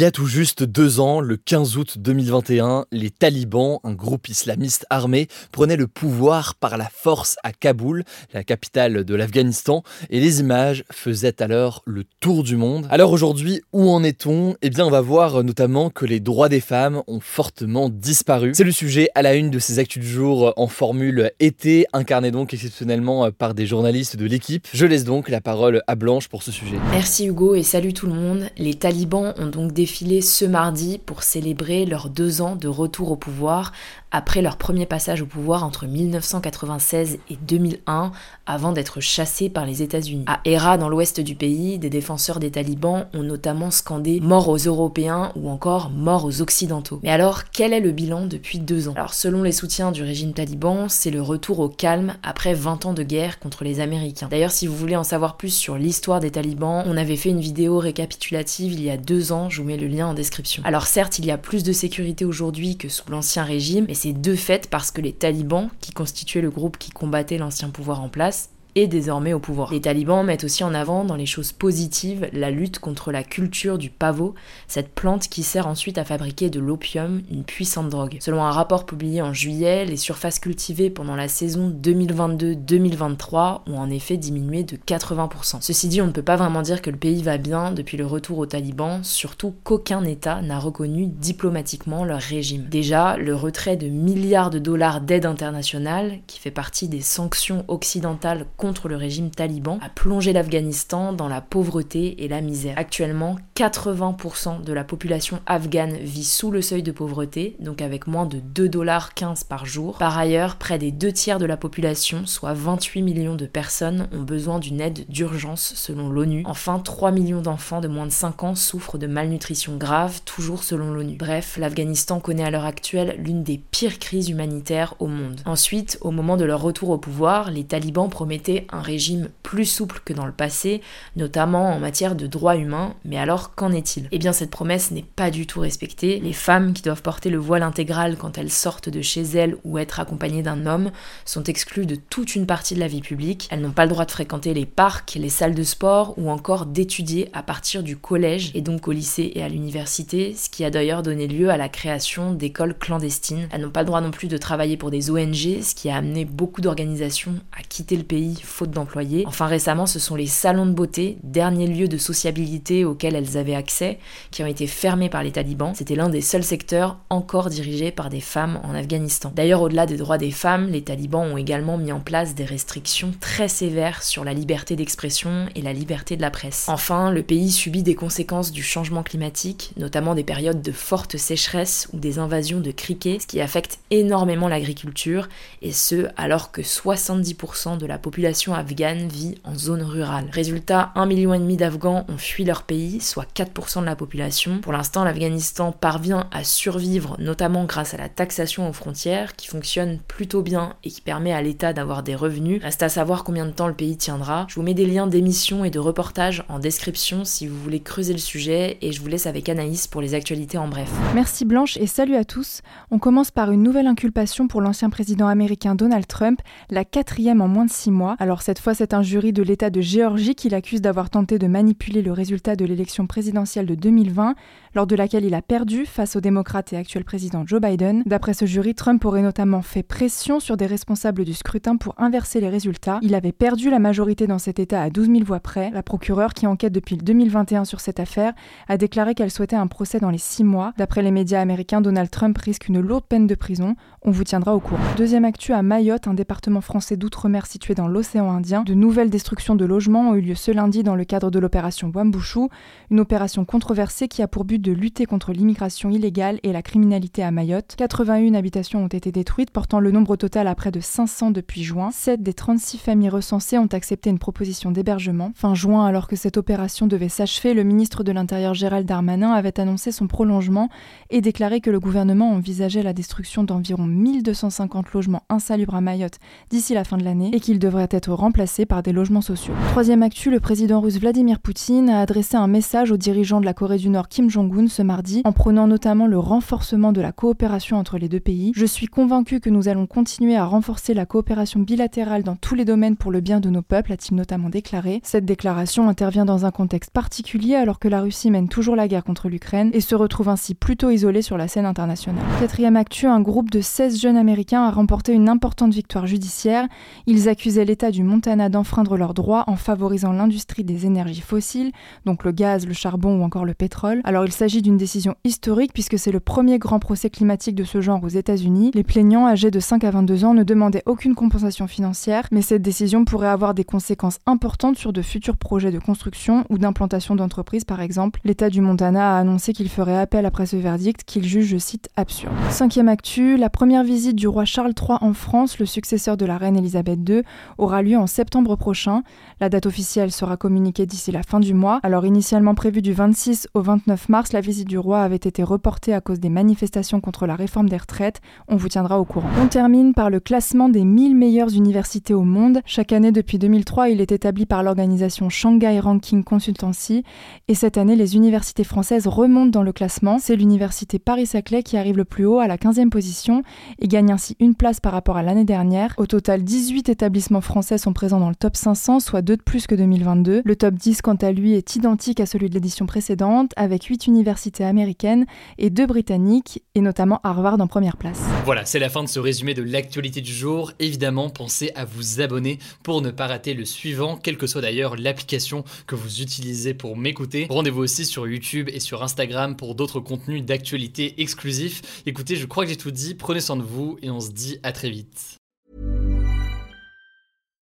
y a tout juste deux ans, le 15 août 2021, les talibans, un groupe islamiste armé, prenaient le pouvoir par la force à Kaboul, la capitale de l'Afghanistan, et les images faisaient alors le tour du monde. Alors aujourd'hui, où en est-on? Eh bien, on va voir notamment que les droits des femmes ont fortement disparu. C'est le sujet à la une de ces actus du jour en formule été, incarné donc exceptionnellement par des journalistes de l'équipe. Je laisse donc la parole à Blanche pour ce sujet. Merci Hugo et salut tout le monde. Les talibans ont donc défilé ce mardi pour célébrer leurs deux ans de retour au pouvoir après leur premier passage au pouvoir entre 1996 et 2001, avant d'être chassés par les États-Unis. À Héra, dans l'ouest du pays, des défenseurs des talibans ont notamment scandé mort aux Européens ou encore mort aux Occidentaux. Mais alors, quel est le bilan depuis deux ans? Alors, selon les soutiens du régime taliban, c'est le retour au calme après 20 ans de guerre contre les Américains. D'ailleurs, si vous voulez en savoir plus sur l'histoire des talibans, on avait fait une vidéo récapitulative il y a deux ans, je vous mets lien en description. Alors certes, il y a plus de sécurité aujourd'hui que sous l'ancien régime, mais c'est de fait parce que les talibans, qui constituaient le groupe qui combattait l'ancien pouvoir en place, et désormais au pouvoir. Les talibans mettent aussi en avant dans les choses positives la lutte contre la culture du pavot, cette plante qui sert ensuite à fabriquer de l'opium, une puissante drogue. Selon un rapport publié en juillet, les surfaces cultivées pendant la saison 2022-2023 ont en effet diminué de 80%. Ceci dit, on ne peut pas vraiment dire que le pays va bien depuis le retour aux talibans, surtout qu'aucun État n'a reconnu diplomatiquement leur régime. Déjà, le retrait de milliards de dollars d'aide internationale, qui fait partie des sanctions occidentales contre le régime taliban a plongé l'Afghanistan dans la pauvreté et la misère. Actuellement, 80% de la population afghane vit sous le seuil de pauvreté, donc avec moins de 2,15$ par jour. Par ailleurs, près des deux tiers de la population, soit 28 millions de personnes, ont besoin d'une aide d'urgence selon l'ONU. Enfin, 3 millions d'enfants de moins de 5 ans souffrent de malnutrition grave, toujours selon l'ONU. Bref, l'Afghanistan connaît à l'heure actuelle l'une des pires crises humanitaires au monde. Ensuite, au moment de leur retour au pouvoir, les talibans promettaient un régime plus souple que dans le passé, notamment en matière de droits humains, mais alors qu'en est-il? Eh bien cette promesse n'est pas du tout respectée. Les femmes qui doivent porter le voile intégral quand elles sortent de chez elles ou être accompagnées d'un homme sont exclues de toute une partie de la vie publique. Elles n'ont pas le droit de fréquenter les parcs, les salles de sport ou encore d'étudier à partir du collège et donc au lycée et à l'université, ce qui a d'ailleurs donné lieu à la création d'écoles clandestines. Elles n'ont pas le droit non plus de travailler pour des ONG, ce qui a amené beaucoup d'organisations à quitter le pays faute d'employés. Enfin récemment, ce sont les salons de beauté, derniers lieux de sociabilité auxquels elles avaient accès, qui ont été fermés par les talibans. C'était l'un des seuls secteurs encore dirigés par des femmes en Afghanistan. D'ailleurs, au-delà des droits des femmes, les talibans ont également mis en place des restrictions très sévères sur la liberté d'expression et la liberté de la presse. Enfin, le pays subit des conséquences du changement climatique, notamment des périodes de forte sécheresse ou des invasions de criquets, ce qui affecte énormément l'agriculture, et ce alors que 70% de la population afghane vit en zone rurale. Résultat, 1,5 million d'Afghans ont fui leur pays, soit 4% de la population. Pour l'instant, l'Afghanistan parvient à survivre, notamment grâce à la taxation aux frontières, qui fonctionne plutôt bien et qui permet à l'État d'avoir des revenus. Reste à savoir combien de temps le pays tiendra. Je vous mets des liens d'émissions et de reportages en description si vous voulez creuser le sujet, et je vous laisse avec Anaïs pour les actualités en bref. Merci Blanche et salut à tous. On commence par une nouvelle inculpation pour l'ancien président américain Donald Trump, la quatrième en moins de six mois. Alors cette fois, c'est un jury de l'État de Géorgie qui l'accuse d'avoir tenté de manipuler le résultat de l'élection présidentielle de 2020, lors de laquelle il a perdu face au démocrate et actuel président Joe Biden. D'après ce jury, Trump aurait notamment fait pression sur des responsables du scrutin pour inverser les résultats. Il avait perdu la majorité dans cet État à 12 000 voix près. La procureure, qui enquête depuis 2021 sur cette affaire, a déclaré qu'elle souhaitait un procès dans les six mois. D'après les médias américains, Donald Trump risque une lourde peine de prison. On vous tiendra au courant. Deuxième actu à Mayotte, un département français d'outre-mer situé dans l'océan De nouvelles destructions de logements ont eu lieu ce lundi dans le cadre de l'opération Wambushu, une opération controversée qui a pour but de lutter contre l'immigration illégale et la criminalité à Mayotte. 81 habitations ont été détruites, portant le nombre total à près de 500 depuis juin. 7 des 36 familles recensées ont accepté une proposition d'hébergement. Fin juin, alors que cette opération devait s'achever, le ministre de l'Intérieur Gérald Darmanin avait annoncé son prolongement et déclaré que le gouvernement envisageait la destruction d'environ 1250 logements insalubres à Mayotte d'ici la fin de l'année et qu'ils devraient être remplacés par des logements sociaux. Troisième actu, le président russe Vladimir Poutine a adressé un message aux dirigeants de la Corée du Nord Kim Jong-un ce mardi en prenant notamment le renforcement de la coopération entre les deux pays. Je suis convaincu que nous allons continuer à renforcer la coopération bilatérale dans tous les domaines pour le bien de nos peuples, a-t-il notamment déclaré. Cette déclaration intervient dans un contexte particulier alors que la Russie mène toujours la guerre contre l'Ukraine et se retrouve ainsi plutôt isolée sur la scène internationale. Quatrième actu, un groupe de 16 jeunes américains a remporté une importante victoire judiciaire. Ils accusaient l'État du Montana d'enfreindre leurs droits en favorisant l'industrie des énergies fossiles, donc le gaz, le charbon ou encore le pétrole. Alors il s'agit d'une décision historique puisque c'est le premier grand procès climatique de ce genre aux États-Unis. Les plaignants âgés de 5 à 22 ans ne demandaient aucune compensation financière, mais cette décision pourrait avoir des conséquences importantes sur de futurs projets de construction ou d'implantation d'entreprises par exemple. L'État du Montana a annoncé qu'il ferait appel après ce verdict qu'il juge, je cite, absurde. Cinquième actu, la première visite du roi Charles III en France, le successeur de la reine Elisabeth II, aura lieu en septembre prochain. La date officielle sera communiquée d'ici la fin du mois. Alors initialement prévue du 26 au 29 mars, la visite du roi avait été reportée à cause des manifestations contre la réforme des retraites. On vous tiendra au courant. On termine par le classement des 1000 meilleures universités au monde. Chaque année depuis 2003, il est établi par l'organisation Shanghai Ranking Consultancy. Et cette année, les universités françaises remontent dans le classement. C'est l'université Paris-Saclay qui arrive le plus haut à la 15e position et gagne ainsi une place par rapport à l'année dernière. Au total, 18 établissements français sont présents dans le top 500, soit 2 de plus que 2022. Le top 10, quant à lui, est identique à celui de l'édition précédente, avec 8 universités américaines et 2 britanniques, et notamment Harvard en première place. Voilà, c'est la fin de ce résumé de l'actualité du jour. Évidemment, pensez à vous abonner pour ne pas rater le suivant, quelle que soit d'ailleurs l'application que vous utilisez pour m'écouter. Rendez-vous aussi sur YouTube et sur Instagram pour d'autres contenus d'actualité exclusifs. Écoutez, je crois que j'ai tout dit, prenez soin de vous et on se dit à très vite.